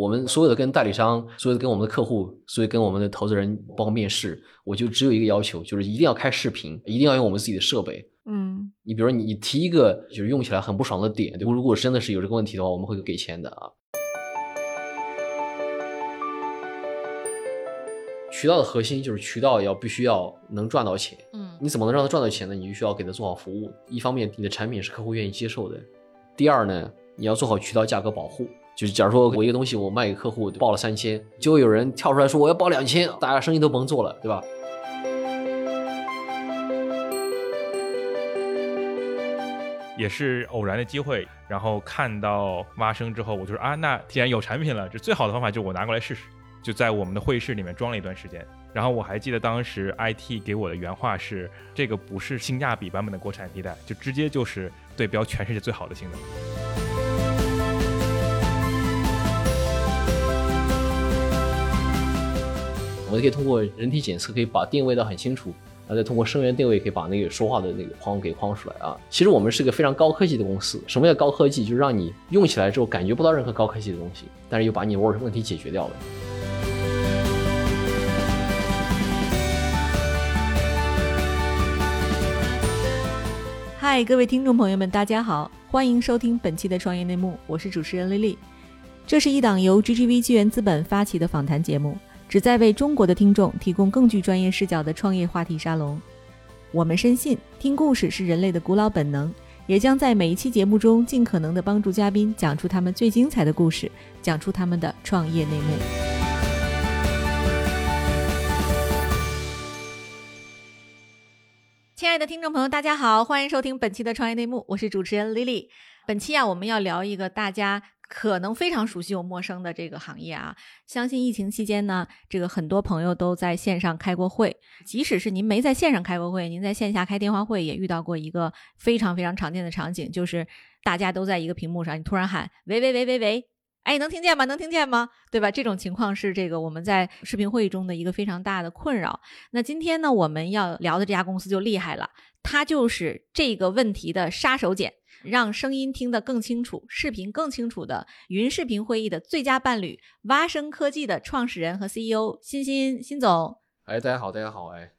我们所有的跟代理商，所有的跟我们的客户，所以跟我们的投资人，包括面试，我就只有一个要求，就是一定要开视频，一定要用我们自己的设备。嗯，你比如说你你提一个就是用起来很不爽的点，对，如果真的是有这个问题的话，我们会给钱的啊。渠道的核心就是渠道要必须要能赚到钱。嗯，你怎么能让他赚到钱呢？你就需要给他做好服务。一方面，你的产品是客户愿意接受的；第二呢，你要做好渠道价格保护。就是假如说我一个东西我卖给客户报了三千，就会有人跳出来说我要报两千，大家生意都甭做了，对吧？也是偶然的机会，然后看到蛙声之后，我就说啊，那既然有产品了，这最好的方法就是我拿过来试试。就在我们的会议室里面装了一段时间，然后我还记得当时 IT 给我的原话是：这个不是性价比版本的国产替代，就直接就是对标全世界最好的性能。我们可以通过人体检测，可以把定位到很清楚，然后再通过声源定位，可以把那个说话的那个框给框出来啊。其实我们是个非常高科技的公司。什么叫高科技？就是让你用起来之后感觉不到任何高科技的东西，但是又把你问问题解决掉了。嗨，各位听众朋友们，大家好，欢迎收听本期的创业内幕，我是主持人丽丽。这是一档由 GGV 纪元资本发起的访谈节目。旨在为中国的听众提供更具专业视角的创业话题沙龙。我们深信，听故事是人类的古老本能，也将在每一期节目中尽可能的帮助嘉宾讲出他们最精彩的故事，讲出他们的创业内幕。亲爱的听众朋友，大家好，欢迎收听本期的创业内幕，我是主持人 Lily。本期啊，我们要聊一个大家。可能非常熟悉又陌生的这个行业啊，相信疫情期间呢，这个很多朋友都在线上开过会。即使是您没在线上开过会，您在线下开电话会也遇到过一个非常非常常见的场景，就是大家都在一个屏幕上，你突然喊喂喂喂喂喂，哎，能听见吗？能听见吗？对吧？这种情况是这个我们在视频会议中的一个非常大的困扰。那今天呢，我们要聊的这家公司就厉害了，它就是这个问题的杀手锏。让声音听得更清楚，视频更清楚的云视频会议的最佳伴侣，蛙声科技的创始人和 CEO 辛欣辛总。哎，大家好，大家好，哎，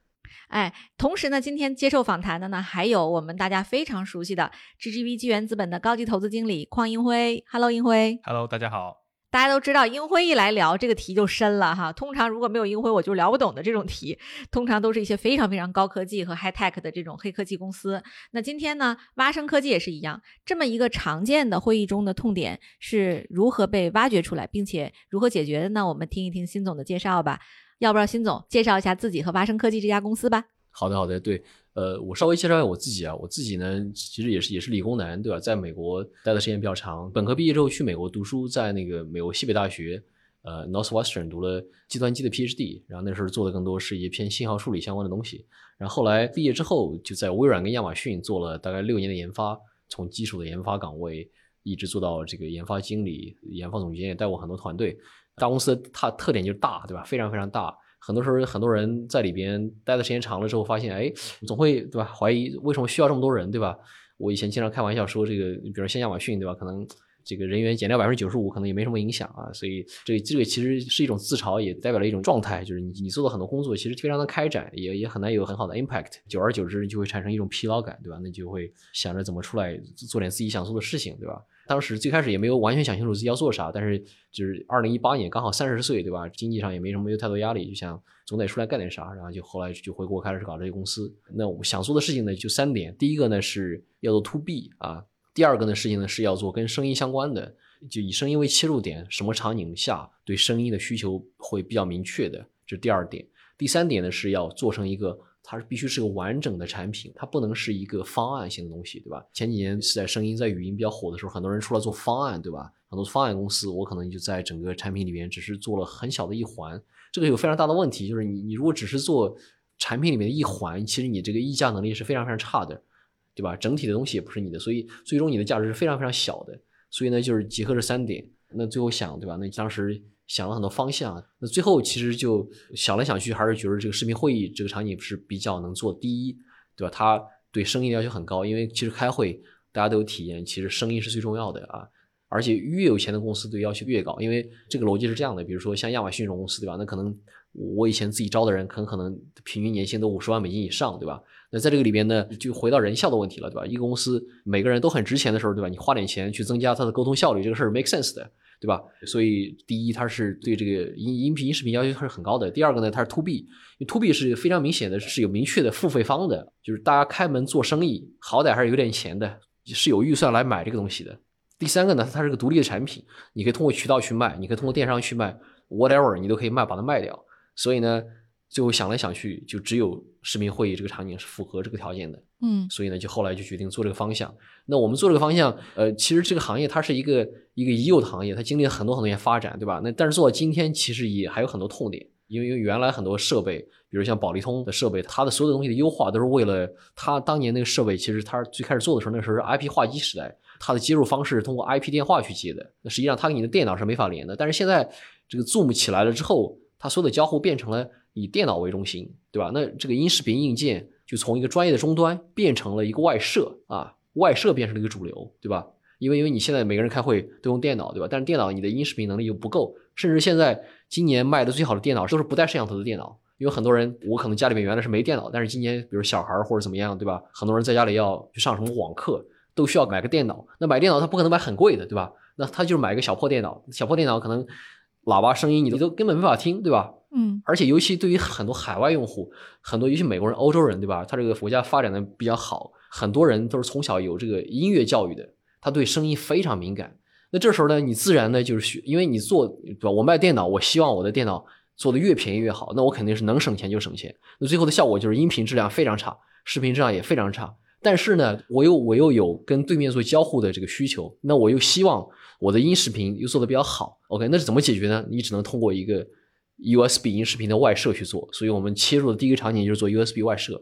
哎，同时呢，今天接受访谈的呢，还有我们大家非常熟悉的 GGV 纪元资本的高级投资经理邝英辉。Hello，英辉。Hello，大家好。大家都知道，英辉一来聊这个题就深了哈。通常如果没有英辉，我就聊不懂的这种题，通常都是一些非常非常高科技和 high tech 的这种黑科技公司。那今天呢，蛙声科技也是一样，这么一个常见的会议中的痛点是如何被挖掘出来，并且如何解决的呢？我们听一听辛总的介绍吧。要不要辛总介绍一下自己和蛙声科技这家公司吧？好的，好的，对。呃，我稍微介绍一下我自己啊，我自己呢，其实也是也是理工男，对吧？在美国待的时间比较长，本科毕业之后去美国读书，在那个美国西北大学，呃，Northwestern 读了计算机的 PhD，然后那时候做的更多是一些偏信号处理相关的东西。然后后来毕业之后，就在微软跟亚马逊做了大概六年的研发，从基础的研发岗位一直做到这个研发经理、研发总监，也带过很多团队。大公司它特点就是大，对吧？非常非常大。很多时候，很多人在里边待的时间长了之后，发现，哎，总会对吧？怀疑为什么需要这么多人，对吧？我以前经常开玩笑说，这个，比如像亚马逊，对吧？可能这个人员减掉百分之九十五，可能也没什么影响啊。所以，这这个其实是一种自嘲，也代表了一种状态，就是你你做的很多工作其实非常的开展，也也很难有很好的 impact。久而久之，就会产生一种疲劳感，对吧？那就会想着怎么出来做点自己想做的事情，对吧？当时最开始也没有完全想清楚自己要做啥，但是就是二零一八年刚好三十岁，对吧？经济上也没什么没有太多压力，就想总得出来干点啥，然后就后来就回国开始搞这些公司。那我想做的事情呢，就三点：第一个呢是要做 to B 啊；第二个呢事情呢是要做跟声音相关的，就以声音为切入点，什么场景下对声音的需求会比较明确的，这是第二点。第三点呢是要做成一个。它是必须是个完整的产品，它不能是一个方案性的东西，对吧？前几年是在声音、在语音比较火的时候，很多人出来做方案，对吧？很多方案公司，我可能就在整个产品里面只是做了很小的一环，这个有非常大的问题，就是你你如果只是做产品里面的一环，其实你这个议价能力是非常非常差的，对吧？整体的东西也不是你的，所以最终你的价值是非常非常小的。所以呢，就是结合这三点，那最后想，对吧？那当时。想了很多方向，那最后其实就想来想去，还是觉得这个视频会议这个场景是比较能做第一，对吧？它对声音要求很高，因为其实开会大家都有体验，其实声音是最重要的啊。而且越有钱的公司对要求越高，因为这个逻辑是这样的，比如说像亚马逊这种公司，对吧？那可能我以前自己招的人，很可能平均年薪都五十万美金以上，对吧？那在这个里边呢，就回到人效的问题了，对吧？一个公司每个人都很值钱的时候，对吧？你花点钱去增加他的沟通效率，这个事儿 make sense 的，对吧？所以第一，它是对这个音音频音视频要求是很高的。第二个呢，它是 to B，因为 to B 是非常明显的是有明确的付费方的，就是大家开门做生意，好歹还是有点钱的，是有预算来买这个东西的。第三个呢，它是个独立的产品，你可以通过渠道去卖，你可以通过电商去卖，whatever 你都可以卖，把它卖掉。所以呢，最后想来想去，就只有视频会议这个场景是符合这个条件的。嗯所以呢，就后来就决定做这个方向。那我们做这个方向，呃，其实这个行业它是一个一个已有的行业，它经历了很多很多年发展，对吧？那但是做到今天，其实也还有很多痛点，因为原来很多设备，比如像保利通的设备，它的所有的东西的优化都是为了它当年那个设备，其实它最开始做的时候，那时候是 IP 话机时代，它的接入方式是通过 IP 电话去接的，那实际上它跟你的电脑是没法连的。但是现在这个 Zoom 起来了之后，它所有的交互变成了以电脑为中心，对吧？那这个音视频硬件就从一个专业的终端变成了一个外设啊，外设变成了一个主流，对吧？因为因为你现在每个人开会都用电脑，对吧？但是电脑你的音视频能力又不够，甚至现在今年卖的最好的电脑都是不带摄像头的电脑。因为很多人，我可能家里面原来是没电脑，但是今年比如小孩或者怎么样，对吧？很多人在家里要去上什么网课，都需要买个电脑。那买电脑他不可能买很贵的，对吧？那他就是买个小破电脑，小破电脑可能喇叭声音你都根本没法听，对吧？嗯而且尤其对于很多海外用户，很多尤其美国人、欧洲人，对吧？他这个国家发展的比较好，很多人都是从小有这个音乐教育的，他对声音非常敏感。那这时候呢，你自然呢就是学，因为你做对吧？我卖电脑，我希望我的电脑做的越便宜越好，那我肯定是能省钱就省钱。那最后的效果就是音频质量非常差，视频质量也非常差。但是呢，我又我又有跟对面做交互的这个需求，那我又希望我的音视频又做的比较好。OK，那是怎么解决呢？你只能通过一个 USB 音视频的外设去做。所以我们切入的第一个场景就是做 USB 外设。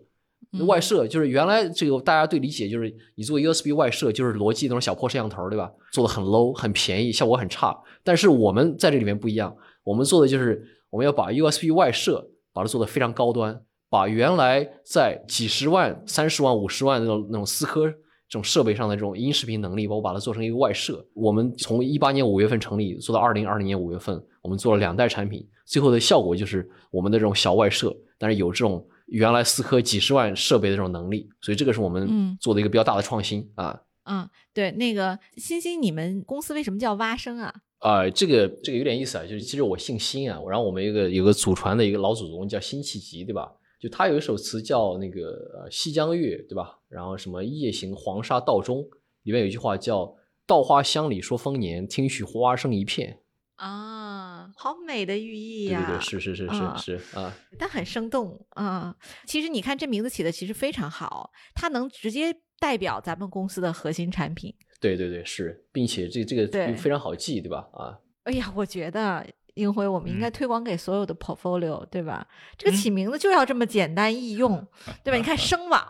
外设就是原来这个大家对理解就是你做 USB 外设就是罗技那种小破摄像头，对吧？做的很 low，很便宜，效果很差。但是我们在这里面不一样，我们做的就是我们要把 USB 外设把它做的非常高端，把原来在几十万、三十万、五十万那种那种思科这种设备上的这种音视频能力，我把它做成一个外设。我们从一八年五月份成立，做到二零二零年五月份，我们做了两代产品，最后的效果就是我们的这种小外设，但是有这种原来思科几十万设备的这种能力，所以这个是我嗯们做的一个比较大的创新啊。嗯，对，那个欣欣，你们公司为什么叫蛙声啊？啊、这个这个有点意思啊，就是其实我姓辛啊，然后我们一个有个祖传的一个老祖宗叫辛弃疾，对吧？就他有一首词叫那个呃《西江月》，对吧？然后什么夜行黄沙道中，里面有一句话叫“稻花香里说丰年，听取花声一片啊，好美的寓”。意呀、对对对，是是是啊是是啊，但很生动啊、其实你看这名字起的其实非常好，它能直接代表咱们公司的核心产品。对对对是，并且这这个非常好记，对吧？啊，哎呀，我觉得英辉，我们应该嗯推广给所有的 portfolio，、对吧？这个嗯起名字就要这么简单易用，对吧？你看 声网、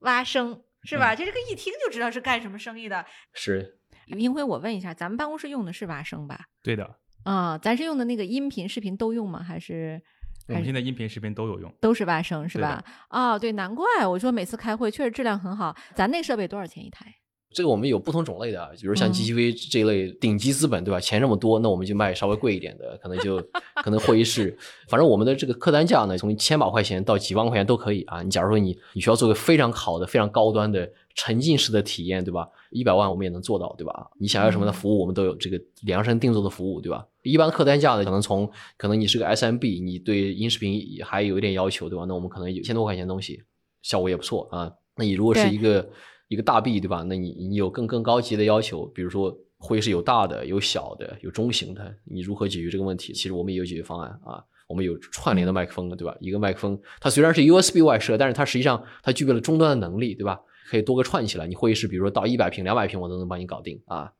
蛙声是吧？就这个一听就知道是干什么生意的。是英辉，我问一下，咱们办公室用的是蛙声吧？对的，啊、咱是用的那个音频、视频都用吗？还是我们现在音频、视频都有用。都是八声是吧？哦，对，难怪我说每次开会确实质量很好。咱那设备多少钱一台？这个我们有不同种类的啊，比如像嗯 GTV 这一类顶级资本，对吧？钱这么多，那我们就卖稍微贵一点的，可能就 可能会议室，反正我们的这个客单价呢，从千把块钱到几万块钱都可以啊。你假如说你你需要做个非常好的、非常高端的沉浸式的体验，对吧？一百万我们也能做到，对吧？你想要什么的服务，我们都有这个量身定做的服务，对吧？一般客单价呢，可能从可能你是个 SMB，你对音视频还有一点要求，对吧？那我们可能有一千多块钱的东西，效果也不错啊。那你如果是一个一个大 B 对吧？那你你有更更高级的要求，比如说会议室有大的、有小的、有中型的，你如何解决这个问题？其实我们也有解决方案啊。我们有串联的麦克风，对吧？一个麦克风它虽然是 USB 外设，但是它实际上它具备了终端的能力，对吧？可以多个串起来。你会议室比如说到一百平、两百平，我都能帮你搞定啊。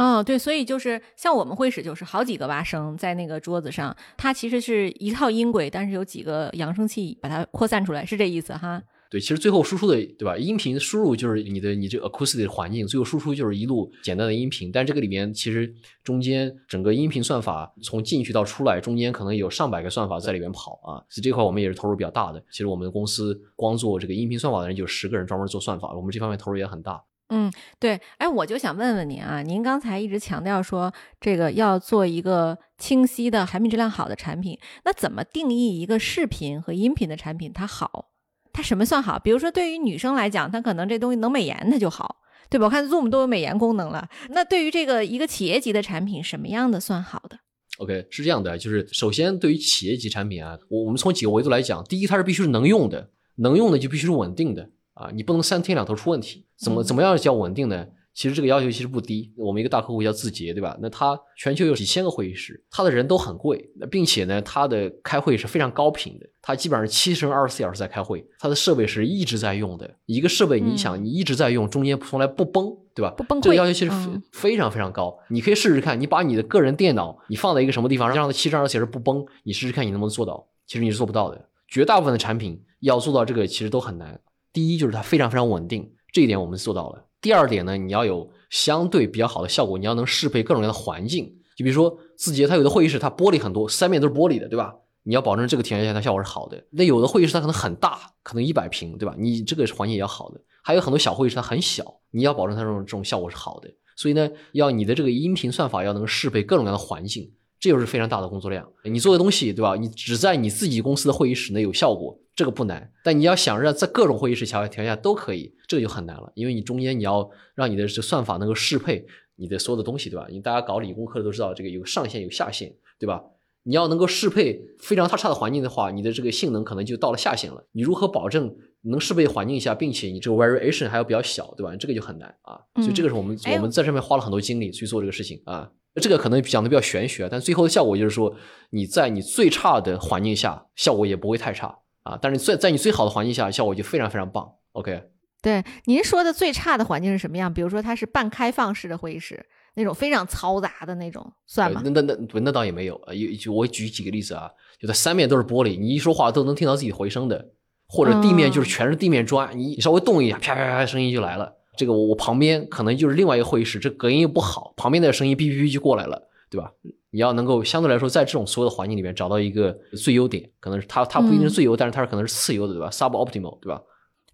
哦，对，所以就是像我们会室就是好几个蛙声在那个桌子上，它其实是一套音轨，但是有几个扬声器把它扩散出来，是这意思哈？对，其实最后输出的，对吧？音频输入就是你的你这 acoustic 的环境，最后输出就是一路简单的音频。但这个里面其实中间整个音频算法从进去到出来，中间可能有上百个算法在里面跑啊。所以这块我们也是投入比较大的。其实我们公司光做这个音频算法的人就十个人专门做算法，我们这方面投入也很大。嗯，对，哎，我就想问问您啊，您刚才一直强调说这个要做一个清晰的、产品质量好的产品，那怎么定义一个视频和音频的产品它好？它什么算好？比如说对于女生来讲，她可能这东西能美颜，它就好，对吧？我看 Zoom 都有美颜功能了。那对于这个一个企业级的产品，什么样的算好的？OK，是这样的，就是首先对于企业级产品啊，我我们从几个维度来讲，第一，它是必须是能用的，能用的就必须是稳定的啊，你不能三天两头出问题。怎么怎么样叫稳定呢？其实这个要求其实不低。我们一个大客户叫字节，对吧？那他全球有几千个会议室，他的人都很贵，并且呢，他的开会是非常高频的，他基本上七乘二十四小时在开会，他的设备是一直在用的。一个设备，你想你一直在用，中间从来不崩，对吧？不崩溃这个要求其实非常非常高。你可以试试看，你把你的个人电脑你放在一个什么地方，让它七乘二十四小时不崩，你试试看你能不能做到。其实你是做不到的。绝大部分的产品要做到这个，其实都很难。第一就是它非常非常稳定，这一点我们做到了。第二点呢，你要有相对比较好的效果，你要能适配各种各样的环境。就比如说字节，它有的会议室它玻璃很多，三面都是玻璃的，对吧？你要保证这个体验下它效果是好的。那有的会议室它可能很大，可能一百平，对吧？你这个环境也要好的。还有很多小会议室它很小，你要保证它这种这种效果是好的。所以呢，要你的这个音频算法要能适配各种各样的环境，这就是非常大的工作量。你做的东西，对吧？你只在你自己公司的会议室内有效果，这个不难。但你要想让在各种会议室条条件下都可以，这个就很难了，因为你中间你要让你的这算法能够适配你的所有的东西，对吧？你大家搞理工科的都知道，这个有上限有下限，对吧？你要能够适配非常差差的环境的话，你的这个性能可能就到了下限了。你如何保证能适配环境下，并且你这个 variation 还要比较小，对吧？这个就很难啊。所以这个是我们、哎我们在上面花了很多精力去做这个事情啊。这个可能讲的比较玄学，但最后的效果就是说，你在你最差的环境下，效果也不会太差啊。但是在在你最好的环境下，效果就非常非常棒。OK，对，您说的最差的环境是什么样？比如说它是半开放式的会议室，那种非常嘈杂的那种，算吗呃？那那那不那倒也没有啊。有就我举几个例子啊，就它三面都是玻璃，你一说话都能听到自己回声的，或者地面就是全是地面砖，你你稍微动一下，啪啪啪声音就来了。这个我我旁边可能就是另外一个会议室，这隔音又不好，旁边的声音哔哔哔就过来了，对吧？你要能够相对来说在这种所有的环境里面找到一个最优点，可能是它它不一定是最优，但是它是可能是次优的，对吧？suboptimal，对吧？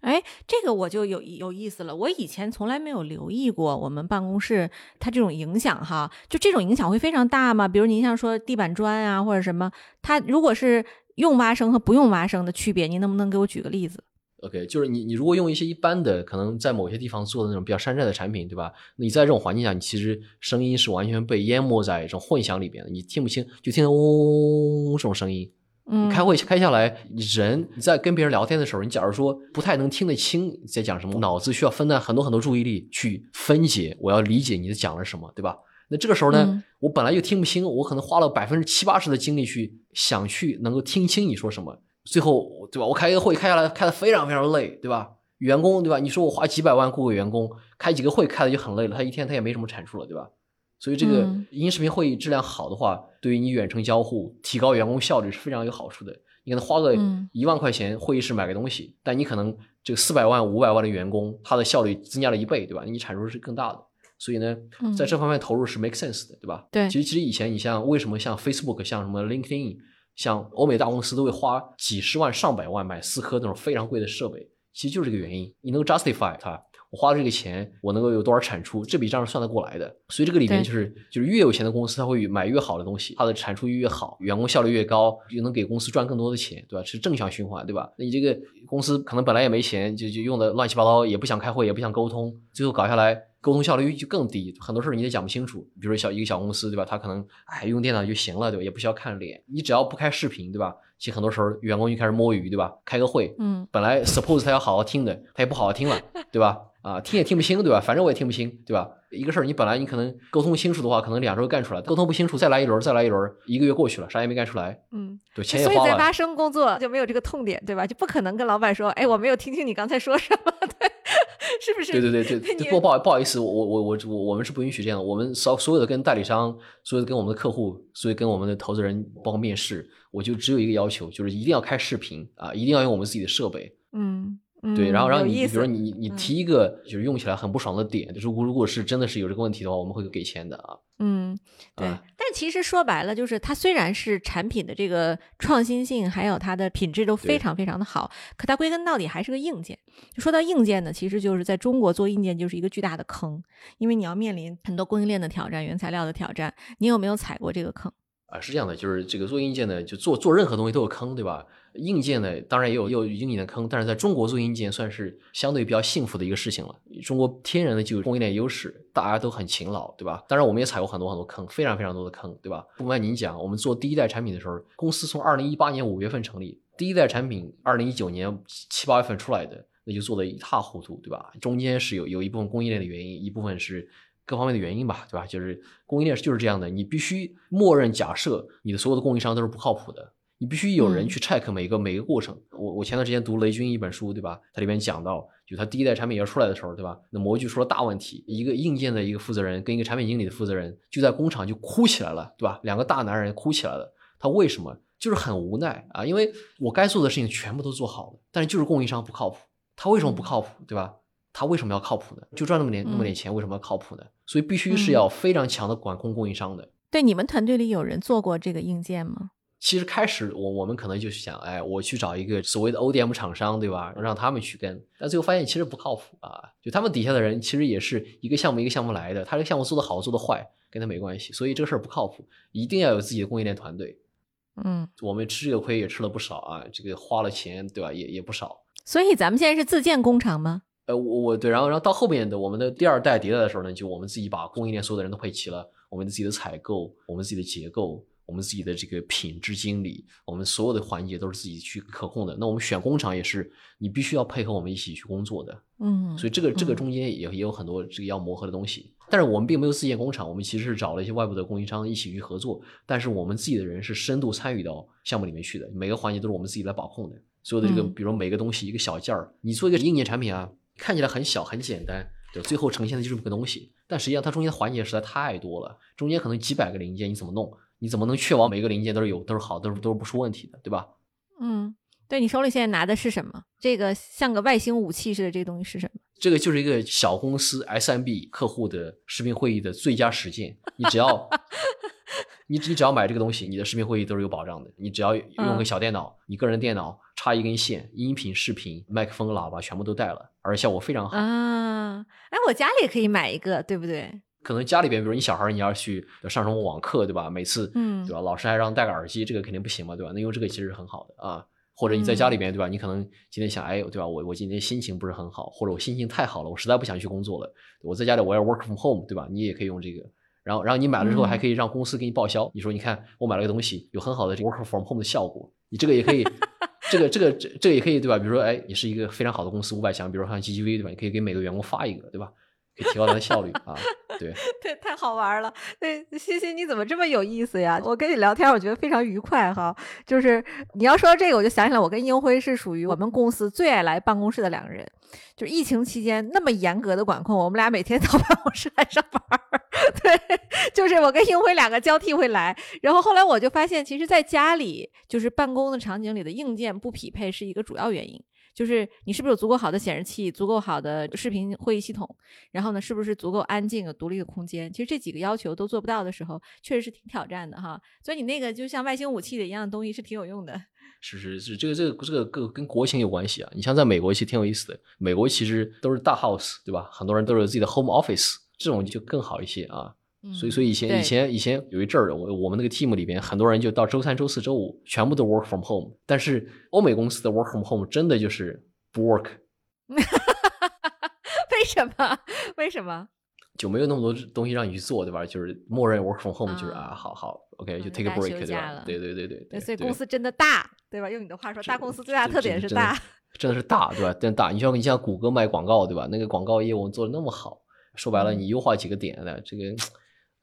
哎，这个我就有有意思了。我以前从来没有留意过我们办公室它这种影响哈，就这种影响会非常大吗？比如您像说地板砖啊或者什么，它如果是用挖声和不用挖声的区别，您能不能给我举个例子？OK，就是你你如果用一些一般的，可能在某些地方做的那种比较山寨的产品，对吧？你在这种环境下，你其实声音是完全被淹没在这种混响里边的，你听不清，就听到嗡嗡嗡这种声音。嗯，你开会开下来，人你在跟别人聊天的时候，你假如说不太能听得清你在讲什么，脑子需要分担很多很多注意力去分解，我要理解你在讲了什么，对吧？那这个时候呢，嗯我本来就听不清，我可能花了百分之七八十的精力去想去能够听清你说什么，最后对吧？我开一个会开下来开的非常非常累，对吧？员工对吧？你说我花几百万雇个员工开几个会开的就很累了，他一天他也没什么产出了，对吧？所以这个嗯音视频会议质量好的话，对于你远程交互、提高员工效率是非常有好处的。你可能花个嗯一万块钱会议室买个东西，但你可能这个四百万、五百万的员工，他的效率增加了一倍，对吧？你产出是更大的。所以呢，嗯在这方面投入是 make sense 的，对吧？对其实其实以前你像为什么像 Facebook、像什么 LinkedIn、像欧美大公司都会花几十万、上百万买四颗那种非常贵的设备，其实就是这个原因。你能够 justify 它，我花了这个钱，我能够有多少产出，这笔账是算得过来的。所以这个里面就是就是越有钱的公司，它会买越好的东西，它的产出率越好，员工效率越高，又能给公司赚更多的钱，对吧？是正向循环，对吧？那你这个公司可能本来也没钱，就就用的乱七八糟，也不想开会，也不想沟通，最后搞下来。沟通效率就更低，很多事儿你也讲不清楚。比如说小一个小公司，对吧？他可能哎用电脑就行了，对吧？也不需要看脸，你只要不开视频，对吧？其实很多时候员工就开始摸鱼，对吧？开个会，嗯本来 suppose 他要好好听的，他也不好好听了，对吧？啊，听也听不清，对吧？反正我也听不清，对吧？一个事儿你本来你可能沟通清楚的话，可能两周干出来；沟通不清楚，再来一轮，再来一轮，一个月过去了，啥也没干出来，嗯，对，钱也花了。所以在挖声工作就没有这个痛点，对吧？就不可能跟老板说，哎，我没有听清你刚才说什么，对，是不是？对对对对，不过不不好不好意思，我我我我我我们是不允许这样的。我们所所有的跟代理商，所有的跟我们的客户，所以跟我们的投资人，包括面试，我就只有一个要求，就是一定要开视频啊，一定要用我们自己的设备。嗯对，然后然后你比如说你你嗯提一个就是用起来很不爽的点，就是如果如果是真的是有这个问题的话，我们会给钱的啊。嗯，对。啊但其实说白了，就是它虽然是产品的这个创新性，还有它的品质都非常非常的好，可它归根到底还是个硬件。就说到硬件呢，其实就是在中国做硬件就是一个巨大的坑，因为你要面临很多供应链的挑战、原材料的挑战。你有没有踩过这个坑？啊，是这样的，就是这个做硬件呢，就做做任何东西都有坑，对吧？硬件呢，当然也有也有硬件的坑，但是在中国做硬件算是相对比较幸福的一个事情了。中国天然的就有供应链优势，大家都很勤劳，对吧？当然我们也踩过很多很多坑，非常非常多的坑，对吧？不瞒您讲，我们做第一代产品的时候，公司从二零一八年五月份成立，第一代产品二零一九年七八月份出来的，那就做的一塌糊涂，对吧？中间是有有一部分供应链的原因，一部分是各方面的原因吧，对吧？就是供应链就是这样的，你必须默认假设你的所有的供应商都是不靠谱的，你必须有人嗯去 check 每个、每个过程。我我前段时间读雷军一本书，对吧？它里面讲到，就他第一代产品要出来的时候，对吧？那模具出了大问题，一个硬件的一个负责人跟一个产品经理的负责人就在工厂就哭起来了，对吧？两个大男人哭起来了。他为什么？就是很无奈啊，因为我该做的事情全部都做好了，但是就是供应商不靠谱。他为什么不靠谱，对吧？他为什么要靠谱呢？就赚那么点那么点钱，为什么要靠谱呢？所以必须是要非常强的管控供应商的。对，你们团队里有人做过这个硬件吗？其实开始我我们可能就是想，哎，我去找一个所谓的 ODM 厂商，对吧？让他们去跟，但最后发现其实不靠谱啊。就他们底下的人其实也是一个项目一个项目来的，他这个项目做得好做得坏跟他没关系，所以这个事儿不靠谱，一定要有自己的供应链团队。嗯，我们吃这个亏也吃了不少啊，这个花了钱，对吧？也也不少。所以咱们现在是自建工厂吗？呃，我我对，然后然后到后面的我们的第二代迭代的时候呢，就我们自己把供应链所有的人都配齐了，我们自己的采购，我们自己的结构，我们自己的这个品质经理，我们所有的环节都是自己去可控的。那我们选工厂也是，你必须要配合我们一起去工作的。嗯，所以这个这个嗯中间也也有很多这个要磨合的东西。但是我们并没有自建工厂，我们其实是找了一些外部的供应商一起去合作，但是我们自己的人是深度参与到项目里面去的，每个环节都是我们自己来把控的。所有的这个，嗯比如每个东西一个小件儿，你做一个硬件产品啊，看起来很小很简单，对，最后呈现的就是这么个东西，但实际上它中间的环节实在太多了，中间可能几百个零件，你怎么弄？你怎么能确保每个零件都是有都是好，都是都是不出问题的，对吧？嗯，对你手里现在拿的是什么？这个像个外星武器似的，这个东西是什么？这个就是一个小公司 SMB 客户的视频会议的最佳实践。你只要你你只要买这个东西，你的视频会议都是有保障的。你只要用嗯个小电脑，你个人电脑插一根线，音频、视频、麦克风、喇叭全部都带了，而且效果非常好。啊，哎，我家里也可以买一个，对不对？可能家里边，比如你小孩你要去上什么网课，对吧？每次嗯对吧？老师还让戴个耳机，这个肯定不行嘛，对吧？那用这个其实很好的啊。或者你在家里边，对吧？你可能今天想，哎，对吧？我我今天心情不是很好，或者我心情太好了，我实在不想去工作了。我在家里我要 work from home，对吧？你也可以用这个。然后，然后你买了之后嗯还可以让公司给你报销。你说，你看我买了个东西，有很好的这个 work from home 的效果，你这个也可以，这个这个这这个也可以，对吧？比如说，哎，你是一个非常好的公司，五百强，比如说像 GGV，对吧？你可以给每个员工发一个，对吧？提高他的效率啊。对，对，太好玩了。对，欣欣，你怎么这么有意思呀？我跟你聊天，我觉得非常愉快哈。就是你要说到这个，我就想起来，我跟英辉是属于我们公司最爱来办公室的两个人。就是疫情期间那么严格的管控，我们俩每天 到办公室来上班儿。对，就是我跟英辉两个交替会来。然后后来我就发现，其实在家里就是办公的场景里的硬件不匹配是一个主要原因。就是你是不是有足够好的显示器、足够好的视频会议系统，然后呢，是不是足够安静、有独立的空间？其实这几个要求都做不到的时候，确实是挺挑战的哈。所以你那个就像外星武器的一样的东西是挺有用的。是是是，这个这个这个跟跟国情有关系啊。你像在美国其实挺有意思的，美国其实都是大 house，对吧？很多人都是有自己的 home office，这种就更好一些啊。所以所以以前以前以前有一阵儿，我我们那个 team 里边很多人就到周三、周四周五全部都 work from home，但是欧美公司的 work from home 真的就是不 work，为什么？为什么？就没有那么多东西让你去做，对吧？就是默认 work from home 就是啊啊，好好 OK 就嗯 take a break，休对吧？对对对对对，所以公司真的大，对吧？用你的话说，大公司最大的特点是大。，真的是大，对吧？真大。你像你像谷歌卖广告，对吧？那个广告业务做的那么好，说白了，嗯你优化几个点的这个，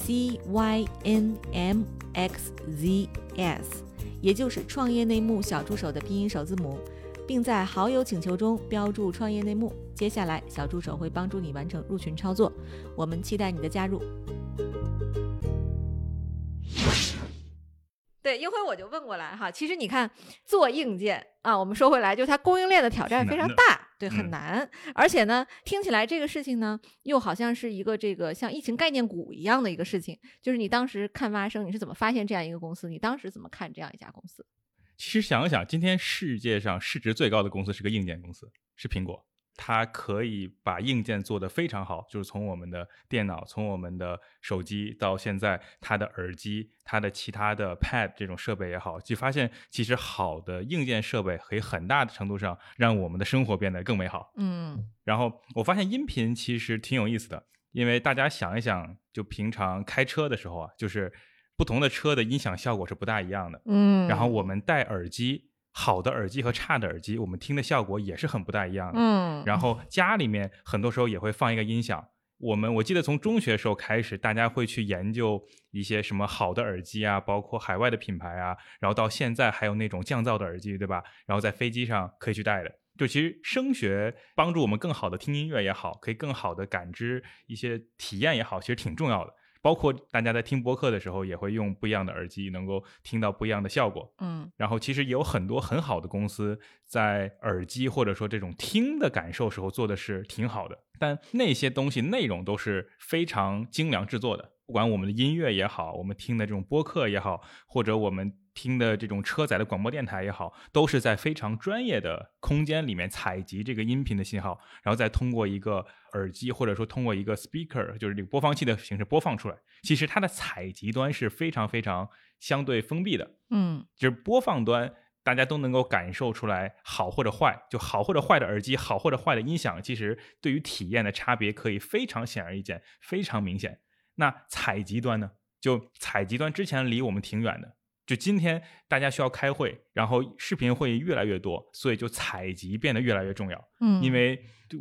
c y n m x z s，也就是创业内幕小助手的拼音首字母，并在好友请求中标注创业内幕。接下来，小助手会帮助你完成入群操作，我们期待你的加入。对，一会我就问过来哈。其实你看，做硬件啊，我们说回来，就它供应链的挑战非常大，对，很难。而且呢，听起来这个事情呢，又好像是一个这个像疫情概念股一样的一个事情。就是你当时看发生，你是怎么发现这样一个公司？你当时怎么看这样一家公司？其实想想，今天世界上市值最高的公司是个硬件公司，是苹果。它可以把硬件做得非常好，就是从我们的电脑，从我们的手机到现在它的耳机、它的其他的 Pad 这种设备也好，就发现其实好的硬件设备可以很大的程度上让我们的生活变得更美好。嗯，然后我发现音频其实挺有意思的，因为大家想一想，就平常开车的时候啊，就是不同的车的音响效果是不大一样的。嗯，然后我们戴耳机。好的耳机和差的耳机，我们听的效果也是很不大一样的。嗯，然后家里面很多时候也会放一个音响。我们我记得从中学时候开始，大家会去研究一些什么好的耳机啊，包括海外的品牌啊，然后到现在还有那种降噪的耳机，对吧？然后在飞机上可以去戴的。就其实声学帮助我们更好的听音乐也好，可以更好的感知一些体验也好，其实挺重要的。包括大家在听播客的时候，也会用不一样的耳机，能够听到不一样的效果。嗯，然后其实也有很多很好的公司在耳机或者说这种听的感受时候做的是挺好的，但那些东西内容都是非常精良制作的。不管我们的音乐也好，我们听的这种播客也好，或者我们听的这种车载的广播电台也好，都是在非常专业的空间里面采集这个音频的信号，然后再通过一个耳机或者说通过一个 speaker，就是这个播放器的形式播放出来。其实它的采集端是非常非常相对封闭的，嗯，就是播放端大家都能够感受出来好或者坏，就好或者坏的耳机，好或者坏的音响，其实对于体验的差别可以非常显而易见，非常明显。那采集端呢？就采集端之前离我们挺远的，就今天大家需要开会，然后视频会议越来越多，所以就采集变得越来越重要。嗯，因为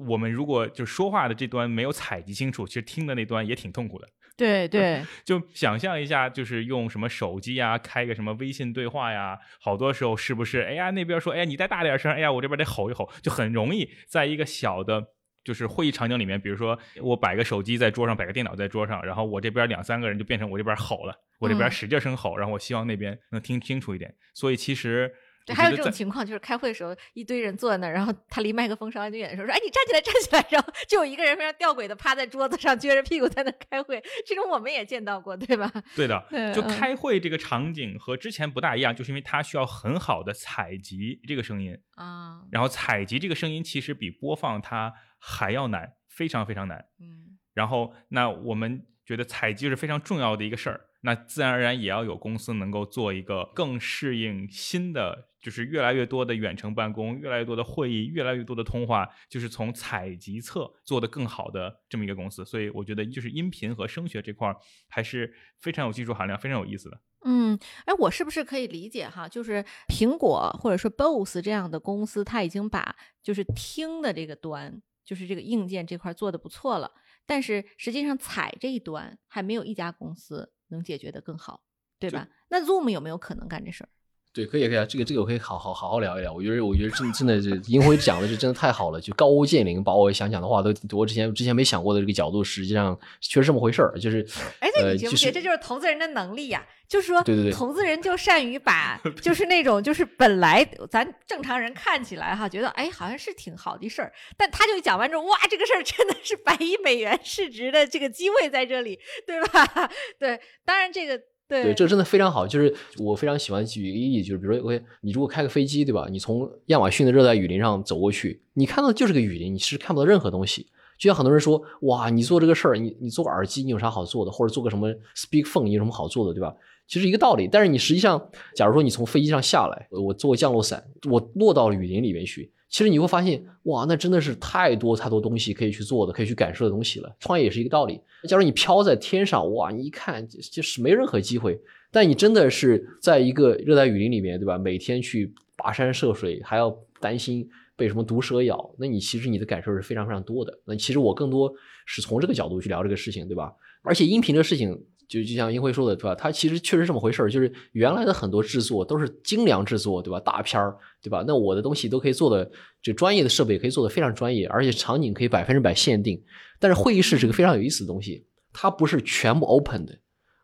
我们如果就说话的这端没有采集清楚，其实听的那端也挺痛苦的。对 对，就想象一下，就是用什么手机呀，开个什么微信对话呀，好多时候是不是？哎呀，那边说，哎呀，你再大点声，哎呀，我这边得吼一吼，就很容易在一个小的。就是会议场景里面，比如说我摆个手机在桌上，摆个电脑在桌上，然后我这边两三个人就变成我这边吼了，我这边使劲声吼，然后我希望那边能听清楚一点。所以其实对，还有这种情况，就是开会的时候一堆人坐在那儿，然后他离麦克风稍微远的时候说：“哎，你站起来，站起来！”然后就有一个人非常吊诡的趴在桌子上，撅着屁股在那开会。这种我们也见到过，对吧？对的，就开会这个场景和之前不大一样，就是因为它需要很好的采集这个声音啊，然后采集这个声音其实比播放它还要难。非常非常难，嗯，然后那我们觉得采集是非常重要的一个事儿，那自然而然也要有公司能够做一个更适应新的，就是越来越多的远程办公，越来越多的会议，越来越多的通话，就是从采集侧做得更好的这么一个公司。所以我觉得就是音频和声学这块还是非常有技术含量，非常有意思的。嗯，哎，我是不是可以理解哈？就是苹果或者说 BOSS 这样的公司，它已经把就是听的这个端。就是这个硬件这块做的不错了，但是实际上采这一端还没有一家公司能解决的更好，对吧？那 Zoom 有没有可能干这事儿？对，可以可以啊，这个这个我可以好好好好聊一聊。我觉得我觉得真真的是银辉讲的是真的太好了，就高屋建瓴，把我想讲的话都我之前之前没想过的这个角度，实际上确实这么回事儿。就是，哎，那你觉不觉得这就是投资人的能力呀？就是说，对对对，投资人就善于把 就是那种就是本来咱正常人看起来哈，觉得哎好像是挺好的事儿，但他就讲完之后，哇，这个事儿真的是百亿美元市值的这个机会在这里，对吧？对，当然这个。对，这个真的非常好。就是我非常喜欢举一个例子，就是比如说，OK，你如果开个飞机，对吧？你从亚马逊的热带雨林上走过去，你看到的就是个雨林，你是看不到任何东西。就像很多人说，哇，你做这个事儿，你你做个耳机，你有啥好做的？或者做个什么 speak phone，你有什么好做的，对吧？其实一个道理。但是你实际上，假如说你从飞机上下来，我做降落伞，我落到雨林里面去。其实你会发现，哇，那真的是太多太多东西可以去做的，可以去感受的东西了。创业也是一个道理。假如你飘在天上，哇，你一看就是没任何机会。但你真的是在一个热带雨林里面，对吧？每天去跋山涉水，还要担心被什么毒蛇咬，那你其实你的感受是非常非常多的。那其实我更多是从这个角度去聊这个事情，对吧？而且音频这事情，就就像英辉说的，对吧？它其实确实这么回事儿，就是原来的很多制作都是精良制作，对吧？大片儿，对吧？那我的东西都可以做的，这专业的设备可以做的非常专业，而且场景可以百分之百限定。但是会议室是个非常有意思的东西，它不是全部 open 的，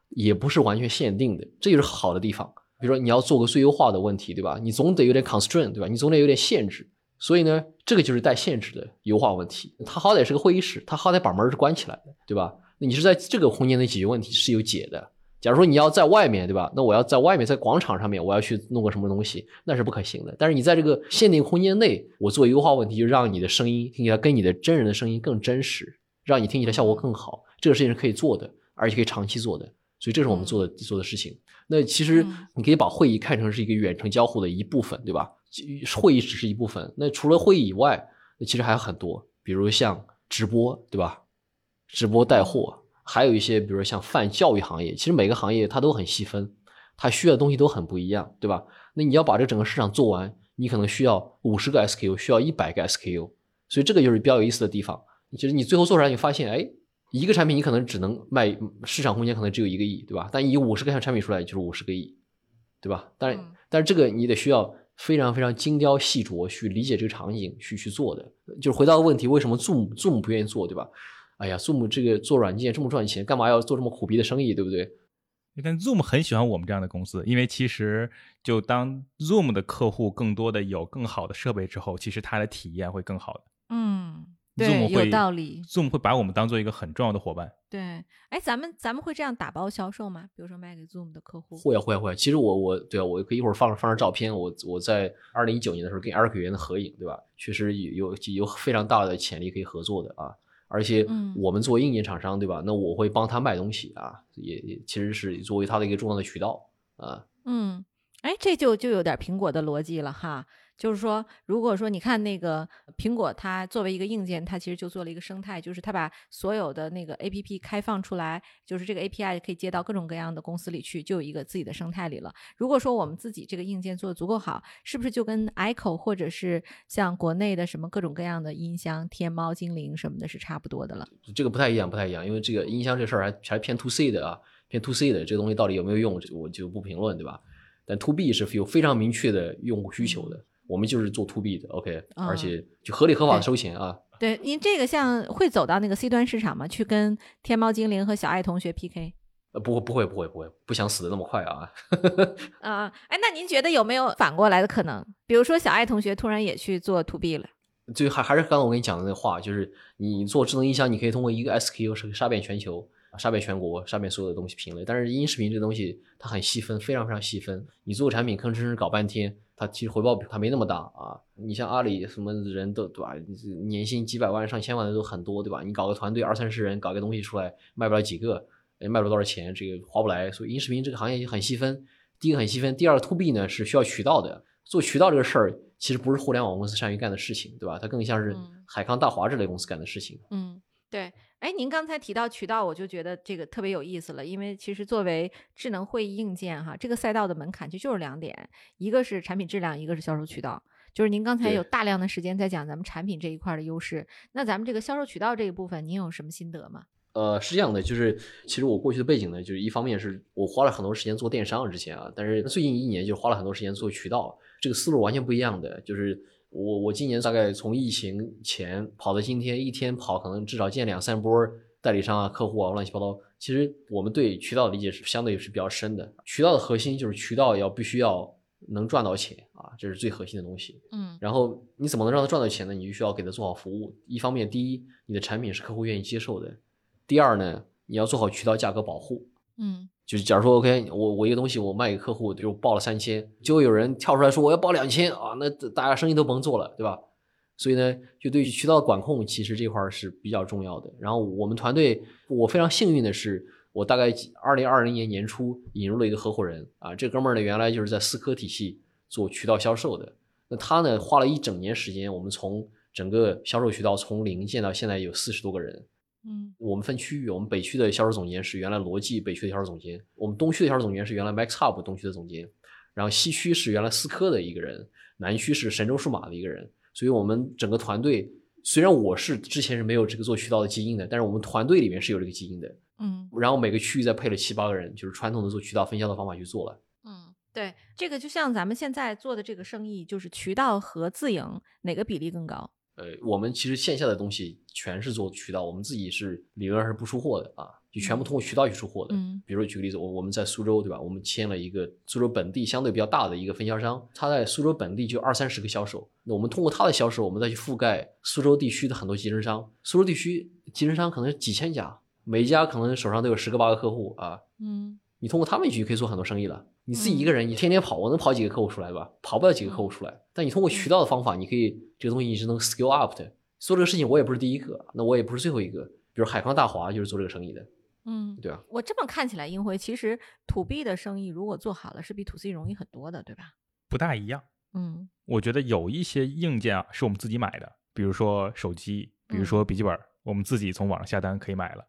也不是完全限定的，这就是好的地方。比如说你要做个最优化的问题，对吧？你总得有点 constraint，对吧？你总得有点限制。所以呢，这个就是带限制的优化问题。它好歹是个会议室，它好歹把门是关起来的，对吧？那你是在这个空间内解决问题是有解的。假如说你要在外面，对吧？那我要在外面，在广场上面，我要去弄个什么东西，那是不可行的。但是你在这个限定空间内，我做优化问题，就让你的声音听起来跟你的真人的声音更真实，让你听起来效果更好。这个事情是可以做的，而且可以长期做的。所以这是我们做的做的事情。那其实你可以把会议看成是一个远程交互的一部分，对吧？会议只是一部分。那除了会议以外，那其实还有很多，比如像直播，对吧？直播带货，还有一些，比如说像泛教育行业，其实每个行业它都很细分，它需要的东西都很不一样，对吧？那你要把这整个市场做完，你可能需要五十个 SKU，需要一百个 SKU，所以这个就是比较有意思的地方。其实你最后做出来，你发现，哎。一个产品你可能只能卖市场空间可能只有一个亿，对吧？但以五十个产品出来就是五十个亿，对吧？但是但是这个你得需要非常非常精雕细琢去理解这个场景去去做的。就是回到问题，为什么 Zoom Zoom 不愿意做，对吧？哎呀，Zoom 这个做软件这么赚钱，干嘛要做这么苦逼的生意，对不对？但 Zoom 很喜欢我们这样的公司，因为其实就当 Zoom 的客户更多的有更好的设备之后，其实它的体验会更好的。嗯。对，有道理。Zoom 会把我们当做一个很重要的伙伴。对，哎，咱们咱们会这样打包销售吗？比如说卖给 Zoom 的客户？会啊，会啊，会啊。其实我我对啊，我可以一会儿放放上照片。我我在二零一九年的时候跟 Eric 元的合影，对吧？确实有有有非常大的潜力可以合作的啊。而且我们作为硬件厂商，对吧？那我会帮他卖东西啊，也也其实是作为他的一个重要的渠道啊。嗯，哎，这就就有点苹果的逻辑了哈。就是说，如果说你看那个苹果，它作为一个硬件，它其实就做了一个生态，就是它把所有的那个 A P P 开放出来，就是这个 A P I 可以接到各种各样的公司里去，就有一个自己的生态里了。如果说我们自己这个硬件做的足够好，是不是就跟 Echo 或者是像国内的什么各种各样的音箱，天猫精灵什么的是差不多的了？这个不太一样，不太一样，因为这个音箱这事儿还还偏 To C 的啊，偏 To C 的这个东西到底有没有用，我就不评论，对吧？但 To B 是有非常明确的用户需求的。我们就是做 to B 的，OK，而且就合理合法的收钱啊。对，您这个像会走到那个 C 端市场吗？去跟天猫精灵和小爱同学 PK？呃，不会，不会，不会，不会，不想死的那么快啊。啊，哎，那您觉得有没有反过来的可能？比如说小爱同学突然也去做 to B 了？就还还是刚刚我跟你讲的那话，就是你做智能音箱，你可以通过一个 SKU 是杀遍全球。杀遍全国，杀遍所有的东西品类，但是音视频这东西它很细分，非常非常细分。你做产品吭哧吭哧搞半天，它其实回报它没那么大啊。你像阿里什么人都对吧？年薪几百万、上千万的都很多，对吧？你搞个团队二三十人，搞个东西出来卖不了几个，也卖不了多少钱，这个划不来。所以音视频这个行业很细分。第一个很细分，第二个 to B 呢是需要渠道的。做渠道这个事儿其实不是互联网公司善于干的事情，对吧？它更像是海康大华这类公司干的事情。嗯，对。哎，您刚才提到渠道，我就觉得这个特别有意思了。因为其实作为智能会议硬件，哈，这个赛道的门槛其实就是两点，一个是产品质量，一个是销售渠道。就是您刚才有大量的时间在讲咱们产品这一块的优势，那咱们这个销售渠道这一部分，您有什么心得吗？呃，是这样的，就是其实我过去的背景呢，就是一方面是我花了很多时间做电商之前啊，但是最近一年就花了很多时间做渠道，这个思路完全不一样的，就是。我我今年大概从疫情前跑到今天，一天跑可能至少见两三波代理商啊、客户啊，乱七八糟。其实我们对渠道的理解是相对是比较深的。渠道的核心就是渠道要必须要能赚到钱啊，这是最核心的东西。嗯，然后你怎么能让他赚到钱呢？你就需要给他做好服务。一方面，第一，你的产品是客户愿意接受的；第二呢，你要做好渠道价格保护。嗯。就是假如说，OK，我我一个东西我卖给客户，就报了三千，就会有人跳出来说我要报两千啊，那大家生意都甭做了，对吧？所以呢，就对于渠道管控其实这块是比较重要的。然后我们团队，我非常幸运的是，我大概二零二零年年初引入了一个合伙人啊，这哥们儿呢原来就是在思科体系做渠道销售的，那他呢花了一整年时间，我们从整个销售渠道从零建到现在有四十多个人。嗯，我们分区域，我们北区的销售总监是原来罗技北区的销售总监，我们东区的销售总监是原来 MaxHub 东区的总监，然后西区是原来思科的一个人，南区是神州数码的一个人，所以我们整个团队虽然我是之前是没有这个做渠道的基因的，但是我们团队里面是有这个基因的。嗯然后每个区域再配了七八个人，就是传统的做渠道分销的方法去做了。嗯，对，这个就像咱们现在做的这个生意，就是渠道和自营哪个比例更高？呃，我们其实线下的东西全是做渠道，我们自己是理论上是不出货的啊，就全部通过渠道去出货的。嗯比如举个例子，我我们在苏州对吧？我们签了一个苏州本地相对比较大的一个分销商，他在苏州本地就二三十个销售，那我们通过他的销售，我们再去覆盖苏州地区的很多集成商。苏州地区集成商可能是几千家，每一家可能手上都有十个八个客户啊，嗯你通过他们去可以做很多生意了。你自己一个人，你天天跑，我能跑几个客户出来吧？跑不了几个客户出来。但你通过渠道的方法，你可以这个东西你是能 scale up 的。做这个事情，我也不是第一个，那我也不是最后一个。比如海康大华就是做这个生意的，嗯，对啊？我这么看起来，英辉其实 to B 的生意如果做好了，是比 to C 容易很多的，对吧？不大一样。嗯我觉得有一些硬件啊是我们自己买的，比如说手机，比如嗯说笔记本，我们自己从网上下单可以买了。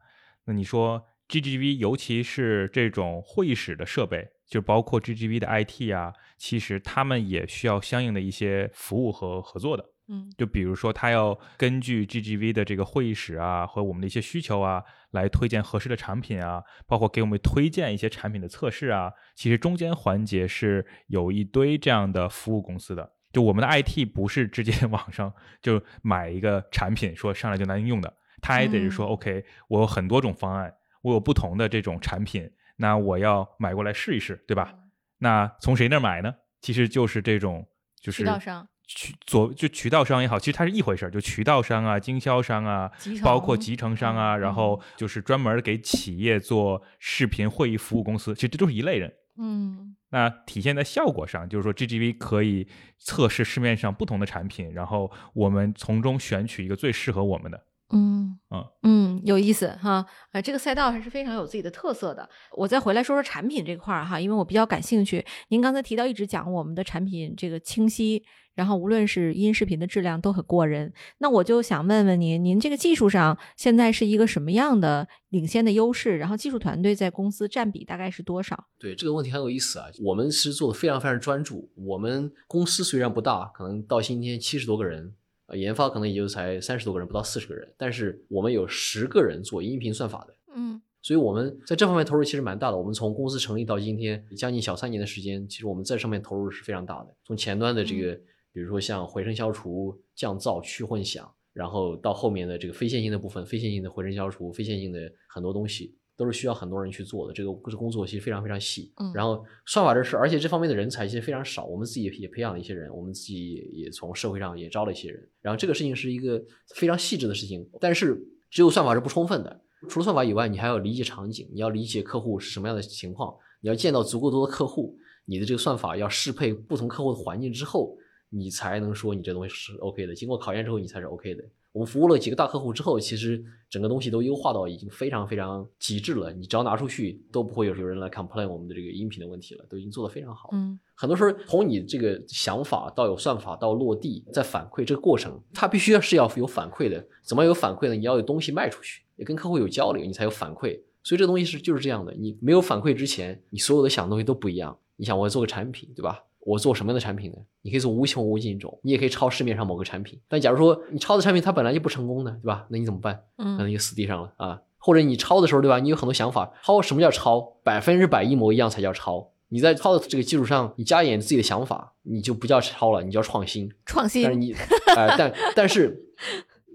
那你说 GGV，尤其是这种会议室的设备，就包括 GGV 的 IT 啊，其实他们也需要相应的一些服务和合作的。嗯就比如说，他要根据 GGV 的这个会议室啊和我们的一些需求啊，来推荐合适的产品啊，包括给我们推荐一些产品的测试啊。其实中间环节是有一堆这样的服务公司的。就我们的 IT 不是直接 网上就买一个产品说上来就能用的，他也得是说、嗯 OK，我有很多种方案，我有不同的这种产品，那我要买过来试一试，对吧？那从谁那儿买呢？其实就是这种就是渠道商渠左就渠道商也好，其实它是一回事儿，就渠道商啊、经销商啊，包括集成商啊，嗯然后就是专门给企业做视频会议服务公司，其实这都是一类人。嗯那体现在效果上，就是说 GGV 可以测试市面上不同的产品，然后我们从中选取一个最适合我们的。嗯嗯嗯，有意思哈，啊，这个赛道还是非常有自己的特色的。我再回来说说产品这块儿哈，因为我比较感兴趣。您刚才提到一直讲我们的产品这个清晰，然后无论是音视频的质量都很过人。那我就想问问您，您这个技术上现在是一个什么样的领先的优势？然后技术团队在公司占比大概是多少？对这个问题很有意思啊。我们是做的非常非常专注。我们公司虽然不大，可能到今天七十多个人，呃，研发可能也就才三十多个人，不到四十个人，但是我们有十个人做音频算法的。嗯所以我们在这方面投入其实蛮大的。我们从公司成立到今天将近小三年的时间，其实我们在上面投入是非常大的。从前端的这个，比如说像回声消除、降噪、去混响，然后到后面的这个非线性的部分，非线性的回声消除、非线性的很多东西，都是需要很多人去做的。这个这工作其实非常非常细。嗯然后算法这事，而且这方面的人才其实非常少，我们自己也也培养了一些人，我们自己也也从社会上也招了一些人。然后这个事情是一个非常细致的事情，但是只有算法是不充分的。除了算法以外，你还要理解场景，你要理解客户是什么样的情况，你要见到足够多的客户，你的这个算法要适配不同客户的环境之后，你才能说你这东西是 OK 的。经过考验之后，你才是 OK 的。我们服务了几个大客户之后，其实整个东西都优化到已经非常非常极致了。你只要拿出去，都不会有有人来 complain 我们的这个音频的问题了，都已经做得非常好。嗯很多时候从你这个想法到有算法到落地再反馈这个过程，它必须要是要有反馈的。怎么有反馈呢？你要有东西卖出去，也跟客户有交流，你才有反馈。所以这东西是就是这样的，你没有反馈之前，你所有的想的东西都不一样。你想我要做个产品，对吧？我做什么样的产品呢？你可以做无穷无尽种，你也可以抄市面上某个产品。但假如说你抄的产品它本来就不成功的，对吧？那你怎么办？可能嗯就死地上了啊。或者你抄的时候，对吧？你有很多想法，抄什么叫抄？百分之百一模一样才叫抄。你在抄的这个基础上，你加一点自己的想法，你就不叫抄了，你叫创新。创新但是你，哎、但 但是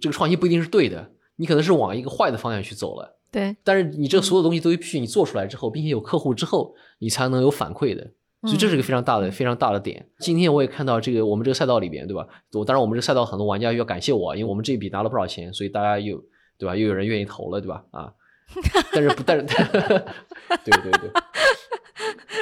这个创新不一定是对的，你可能是往一个坏的方向去走了。对，但是你这所有东西都必须你做出来之后，并且有客户之后，你才能有反馈的。所以这是一个非常大的、非常大的点。今天我也看到这个我们这个赛道里边，对吧？我当然我们这个赛道很多玩家要感谢我，因为我们这一笔拿了不少钱，所以大家又对吧？又有人愿意投了，对吧？啊，但是不，但是，对对对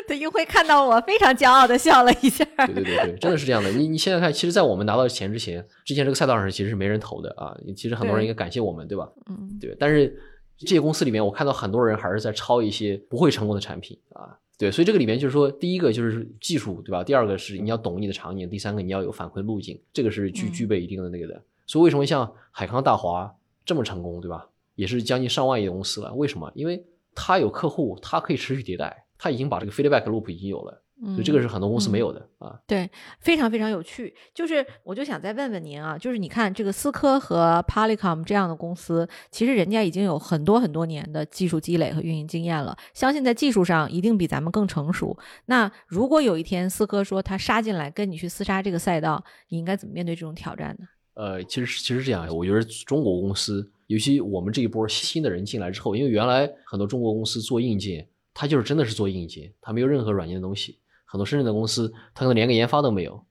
对，英辉 看到我非常骄傲的笑了一下。对对对对，真的是这样的。你你现在看，其实，在我们拿到钱之前，之前这个赛道上其实是没人投的啊。其实很多人对应该感谢我们，对吧？嗯对，但是这些公司里面，我看到很多人还是在抄一些不会成功的产品啊。对，所以这个里面就是说，第一个就是技术，对吧？第二个是你要懂你的场景，第三个你要有反馈路径，这个是具嗯具备一定的那个的。所以为什么像海康大华这么成功，对吧？也是将近上万亿的公司了，为什么？因为它有客户，它可以持续迭代，它已经把这个 feedback loop 已经有了。所以这个是很多公司没有的啊。对，非常非常有趣。就是我就想再问问您啊，就是你看这个思科和 Polycom 这样的公司，其实人家已经有很多很多年的技术积累和运营经验了，相信在技术上一定比咱们更成熟。那如果有一天思科说他杀进来跟你去厮杀这个赛道，你应该怎么面对这种挑战呢？呃，其实其实这样，我觉得中国公司，尤其我们这一波新的人进来之后，因为原来很多中国公司做硬件，它就是真的是做硬件，它没有任何软件的东西。很多深圳的公司，他可能连个研发都没有，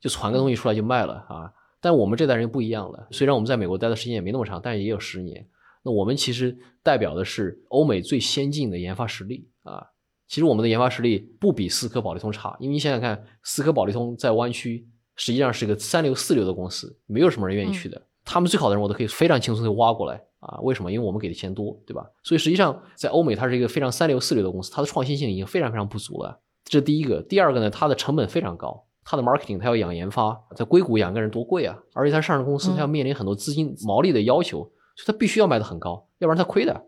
就传个东西出来就卖了啊。但我们这代人不一样了，虽然我们在美国待的时间也没那么长，但也有十年。那我们其实代表的是欧美最先进的研发实力啊。其实我们的研发实力不比思科、宝利通差，因为你想想看，思科、宝利通在湾区实际上是个三流、四流的公司，没有什么人愿意去的。他们最好的人我都可以非常轻松的挖过来啊。为什么？因为我们给的钱多，对吧？所以实际上在欧美，它是一个非常三流、四流的公司，它的创新性已经非常非常不足了。这是第一个，第二个呢，它的成本非常高，它的 marketing 它要养研发，在硅谷养个人多贵啊，而且它上市公司它要面临很多资金毛利的要求，所以它必须要卖的很高，要不然它亏的，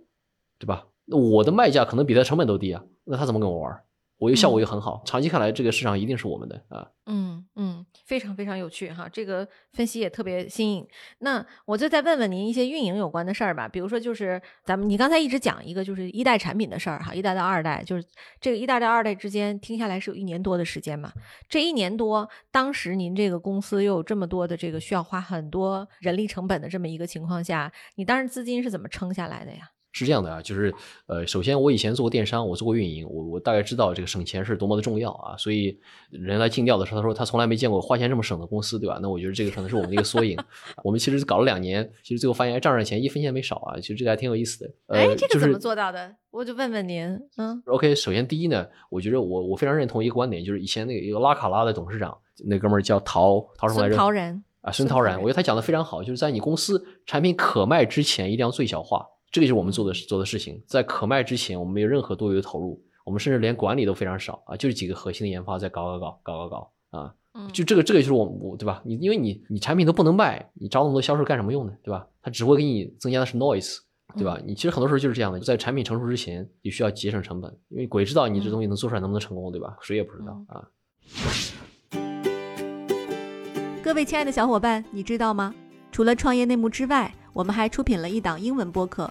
对吧？那我的卖价可能比它成本都低啊，那他怎么跟我玩？我又效果又很好，长期看来这个市场一定是我们的啊。嗯嗯，非常非常有趣哈，这个分析也特别新颖。那我就再问问您一些运营有关的事儿吧，比如说就是咱们你刚才一直讲一个就是一代产品的事儿哈，一代到二代，就是这个一代到二代之间听下来是有一年多的时间嘛。这一年多，当时您这个公司又有这么多的这个需要花很多人力成本的这么一个情况下，你当时资金是怎么撑下来的呀？是这样的啊，就是呃，首先我以前做过电商，我做过运营，我我大概知道这个省钱是多么的重要啊。所以人来尽调的时候，他说他从来没见过花钱这么省的公司，对吧？那我觉得这个可能是我们的一个缩影。我们其实搞了两年，其实最后发现账上钱一分钱没少啊。其实这个还挺有意思的。哎，这个怎么做到的？我就问问您。嗯，OK，首先第一呢，我觉得我我非常认同一个观点，就是以前那个一个拉卡拉的董事长，那哥们儿叫陶陶什么来着？陶然啊，孙陶然。我觉得他讲的非常好，就是在你公司产品可卖之前，一定要最小化。这个就是我们做的做的事情，在可卖之前，我们没有任何多余的投入，我们甚至连管理都非常少啊，就是几个核心的研发在搞搞搞搞搞搞啊，就这个这个就是我我对吧？你因为你你产品都不能卖，你招那么多销售干什么用呢？对吧？它只会给你增加的是 noise，对吧？你其实很多时候就是这样的，在产品成熟之前，你需要节省成本，因为鬼知道你这东西能做出来能不能成功，对吧？谁也不知道啊。各位亲爱的小伙伴，你知道吗？除了创业内幕之外，我们还出品了一档英文播客《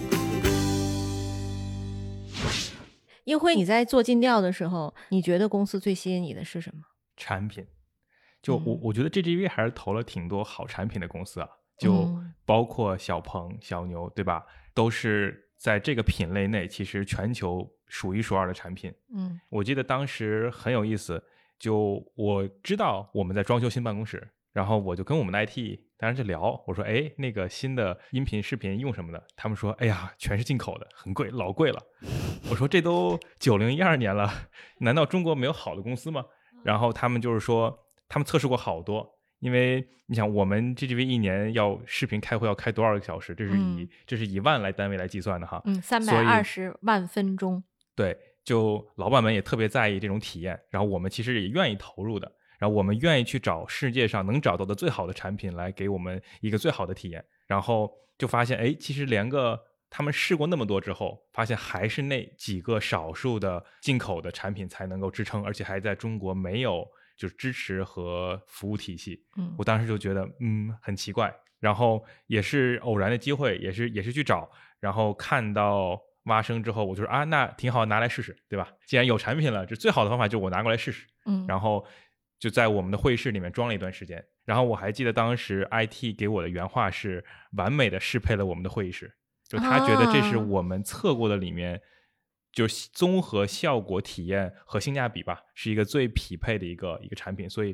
英辉，你在做尽调的时候，你觉得公司最吸引你的是什么？产品。就我，我觉得 GGV 还是投了挺多好产品的公司啊，就包括小鹏、小牛，对吧？都是在这个品类内，其实全球数一数二的产品。嗯，我记得当时很有意思，就我知道我们在装修新办公室，然后我就跟我们的 IT。当时就聊，我说，哎，那个新的音频视频用什么的？他们说，哎呀，全是进口的，很贵，老贵了。我说，这都九零一二年了，难道中国没有好的公司吗？然后他们就是说，他们测试过好多，因为你想，我们 GGV 一年要视频开会要开多少个小时？这是以这是以万来单位来计算的哈。嗯，三百二十万分钟。对，就老板们也特别在意这种体验，然后我们其实也愿意投入的。然后我们愿意去找世界上能找到的最好的产品来给我们一个最好的体验，然后就发现，哎，其实连个他们试过那么多之后，发现还是那几个少数的进口的产品才能够支撑，而且还在中国没有就是支持和服务体系。嗯，我当时就觉得，嗯，很奇怪。然后也是偶然的机会，也是也是去找，然后看到蛙声之后，我就说啊，那挺好，拿来试试，对吧？既然有产品了，这最好的方法就是我拿过来试试。嗯，然后。就在我们的会议室里面装了一段时间，然后我还记得当时 IT 给我的原话是完美的适配了我们的会议室，就他觉得这是我们测过的里面，就综合效果体验和性价比吧，是一个最匹配的一个一个产品。所以，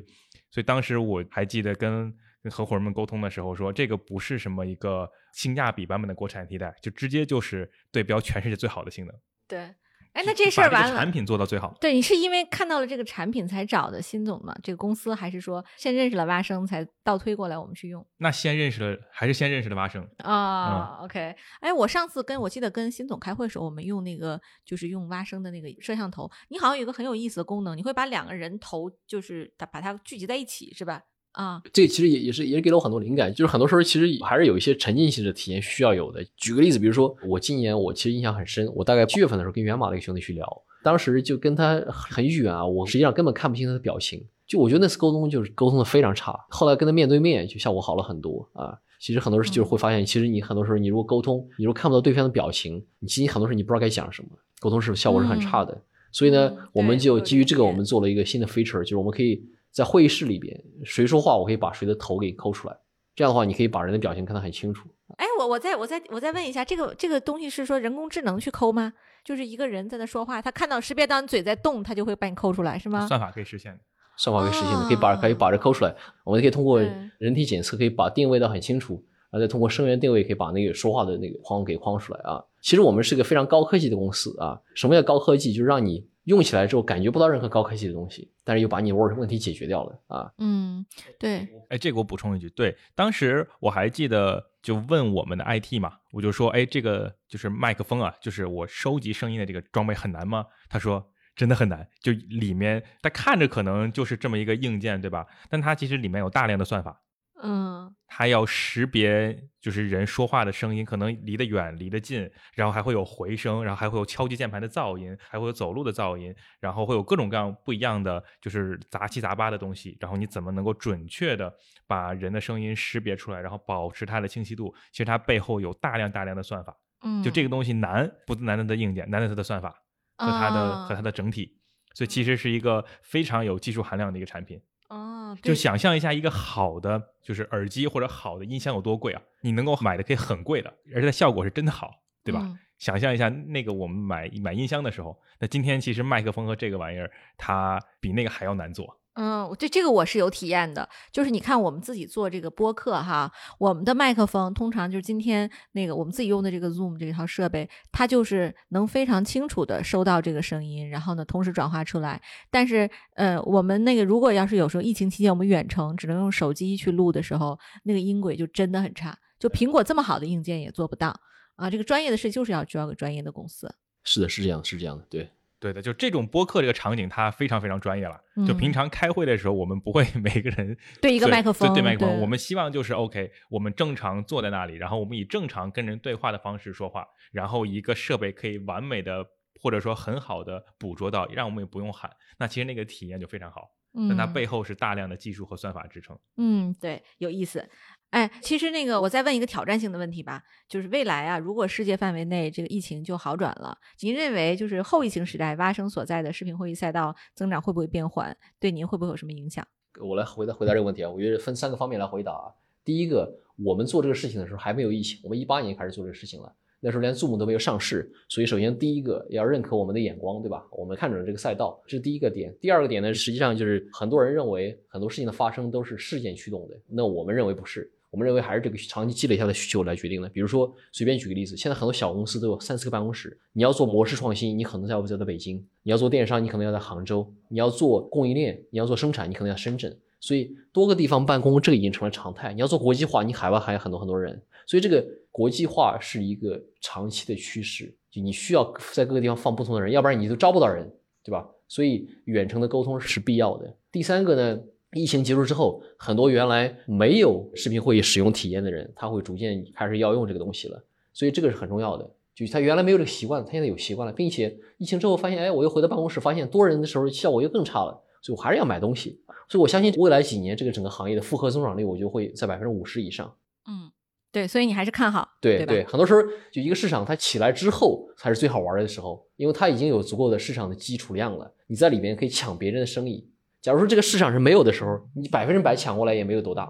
所以当时我还记得跟跟合伙人们沟通的时候说，这个不是什么一个性价比版本的国产替代，就直接就是对标全世界最好的性能。对。哎，那这事儿把完了，产品做到最好。对你是因为看到了这个产品才找的辛总吗？这个公司还是说先认识了蛙声才倒推过来我们去用那先认识了，还是先认识了蛙声？啊、o k 哎，我上次跟我记得跟辛总开会的时候，我们用那个就是用蛙声的那个摄像头，你好像有一个很有意思的功能，你会把两个人头就是把把它聚集在一起，是吧？啊，这个其实也也是也是给了我很多灵感，就是很多时候其实还是有一些沉浸式的体验需要有的。举个例子，比如说我今年我其实印象很深，我大概七月份的时候跟源码的一个兄弟去聊，当时就跟他很远啊，我实际上根本看不清他的表情，就我觉得那次沟通就是沟通的非常差。后来跟他面对面，就效果好了很多啊。其实很多时候就是会发现，其实你很多时候你如果沟通，你如果看不到对方的表情，你其实很多时候你不知道该讲什么，沟通是效果是很差的。所以呢嗯，我们就基于这个，我们做了一个新的 feature，就是我们可以在会议室里边，谁说话，我可以把谁的头给抠出来。这样的话，你可以把人的表情看得很清楚。哎，我我再我再我再问一下，这个这个东西是说人工智能去抠吗？就是一个人在那说话，他看到识别到你嘴在动，他就会把你抠出来，是吗？算法可以实现的。算法可以实现的，可以把可以把这抠出来。我们可以通过人体检测，可以把定位的很清楚，然后再通过声源定位，可以把那个说话的那个框给框出来啊。其实我们是个非常高科技的公司啊。什么叫高科技？就是让你用起来之后感觉不到任何高科技的东西，但是又把你问问题解决掉了啊。嗯，对，哎，这个我补充一句，对，当时我还记得就问我们的 IT 嘛，我就说，哎，这个就是麦克风啊，就是我收集声音的这个装备很难吗？他说真的很难，就里面它看着可能就是这么一个硬件，对吧？但它其实里面有大量的算法，嗯它要识别就是人说话的声音，可能离得远、离得近，然后还会有回声，然后还会有敲击键盘的噪音，还会有走路的噪音，然后会有各种各样不一样的就是杂七杂八的东西。然后你怎么能够准确的把人的声音识别出来，然后保持它的清晰度？其实它背后有大量大量的算法。嗯，就这个东西难，不难在它的硬件，难在它的算法和它的、啊和它的整体。所以其实是一个非常有技术含量的一个产品。哦，就想象一下，一个好的就是耳机或者好的音箱有多贵啊！你能够买的可以很贵的，而且它效果是真的好，对吧？嗯想象一下，那个我们买买音箱的时候，那今天其实麦克风和这个玩意儿，它比那个还要难做。嗯，这这个我是有体验的，就是你看我们自己做这个播客哈，我们的麦克风通常就是今天那个我们自己用的这个 Zoom 这套设备，它就是能非常清楚的收到这个声音，然后呢同时转化出来。但是呃，我们那个如果要是有时候疫情期间我们远程只能用手机去录的时候，那个音轨就真的很差，就苹果这么好的硬件也做不到啊。这个专业的事就是要交给专业的公司。是的，是这样，是这样的，对。对的，就这种播客这个场景，它非常非常专业了。就嗯平常开会的时候，我们不会 每个人对一个麦克风对对麦克风，我们希望就是 OK，我们正常坐在那里，然后我们以正常跟人对话的方式说话，然后一个设备可以完美的或者说很好的捕捉到，让我们也不用喊，那其实那个体验就非常好。但它嗯背后是大量的技术和算法支撑。嗯，对，有意思。哎，其实那个，我再问一个挑战性的问题吧，就是未来啊，如果世界范围内这个疫情就好转了，您认为就是后疫情时代蛙声所在的视频会议赛道增长会不会变缓？对您会不会有什么影响？我来回答回答这个问题啊，我觉得分三个方面来回答啊。第一个，我们做这个事情的时候还没有疫情，我们一八年开始做这个事情了，那时候连 Zoom 都没有上市，所以首先第一个要认可我们的眼光，对吧？我们看准了这个赛道，这是第一个点。第二个点呢，实际上就是很多人认为很多事情的发生都是事件驱动的，那我们认为不是。我们认为还是这个长期积累下的需求来决定的。比如说，随便举个例子，现在很多小公司都有三四个办公室。你要做模式创新，你可能在要在在北京；你要做电商，你可能要在杭州；你要做供应链，你要做生产，你可能要深圳。所以多个地方办公，这个已经成了常态。你要做国际化，你海外还有很多很多人。所以这个国际化是一个长期的趋势，就你需要在各个地方放不同的人，要不然你都招不到人，对吧？所以远程的沟通是必要的。第三个呢？疫情结束之后，很多原来没有视频会议使用体验的人，他会逐渐开始要用这个东西了。所以这个是很重要的。就是他原来没有这个习惯，他现在有习惯了，并且疫情之后发现，哎，我又回到办公室，发现多人的时候效果又更差了。所以我还是要买东西。所以我相信未来几年这个整个行业的复合增长率，我就会在百分之五十以上。嗯，对，所以你还是看好，对对吧？很多时候就一个市场它起来之后才是最好玩的时候，因为它已经有足够的市场的基础量了，你在里面可以抢别人的生意。假如说这个市场是没有的时候，你百分之百抢过来也没有多大。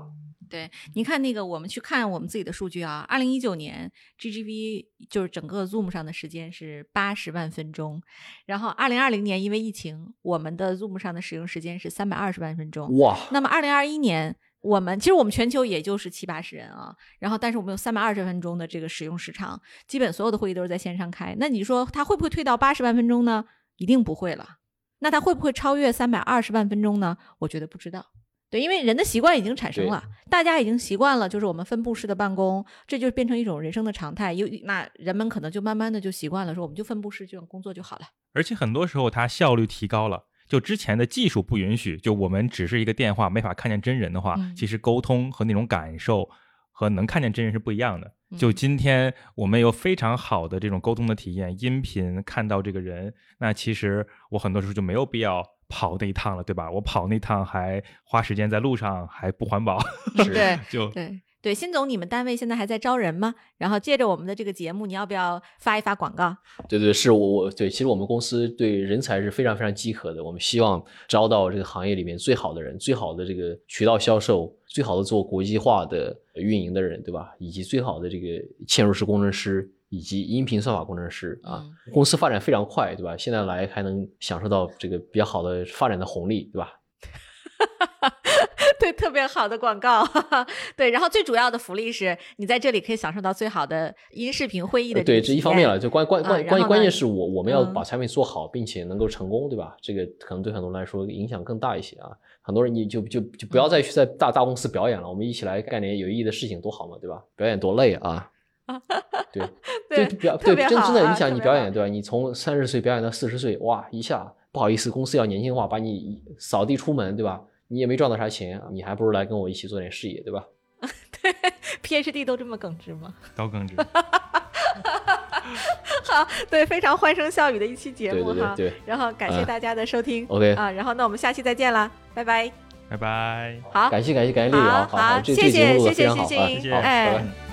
对，你看那个，我们去看我们自己的数据啊，二零一九年 GGV 就是整个 Zoom 上的时间是八十万分钟，然后二零二零年因为疫情，我们的 Zoom 上的使用时间是三百二十万分钟。哇，那么二零二一年我们其实我们全球也就是七八十人啊，然后但是我们有三百二十分钟的这个使用时长，基本所有的会议都是在线上开。那你说它会不会退到八十万分钟呢？一定不会了。那它会不会超越三百二十万分钟呢？我觉得不知道。对，因为人的习惯已经产生了，大家已经习惯了，就是我们分布式的办公，这就变成一种人生的常态。有那人们可能就慢慢的就习惯了，说我们就分布式这种工作就好了。而且很多时候它效率提高了，就之前的技术不允许，就我们只是一个电话，没法看见真人的话，其实沟通和那种感受和能看见真人是不一样的。就今天我们有非常好的这种沟通的体验，音频看到这个人，那其实我很多时候就没有必要。跑那一趟了，对吧？我跑那趟还花时间在路上，还不环保。对，就对对。辛总，你们单位现在还在招人吗？然后借着我们的这个节目，你要不要发一发广告？对对，是我我对，其实我们公司对人才是非常非常饥渴的。我们希望招到这个行业里面最好的人，最好的这个渠道销售，最好的做国际化的运营的人，对吧？以及最好的这个嵌入式工程师。以及音频算法工程师啊，公司发展非常快，对吧？现在来还能享受到这个比较好的发展的红利，对吧？对，特别好的广告，对。然后最主要的福利是你在这里可以享受到最好的音视频会议的。对，这一方面了，就关关关关关键是我我们要把产品做好，并且能够成功，对吧？这个可能对很多人来说影响更大一些啊。很多人你就就就不要再去在大大公司表演了，我们一起来干点有意义的事情多好嘛，对吧？表演多累啊。对，对表对真真的影响你表演，对吧？你从三十岁表演到四十岁，哇，一下不好意思，公司要年轻化，把你扫地出门，对吧？你也没赚到啥钱，你还不如来跟我一起做点事业，对吧？对，PhD 都这么耿直吗？都耿直。好，对，非常欢声笑语的一期节目哈。对对对。然后感谢大家的收听。OK。啊，然后那我们下期再见啦，拜拜。拜拜。好。感谢感谢感谢，李老师。好，谢谢，谢谢，谢谢，谢谢，哎。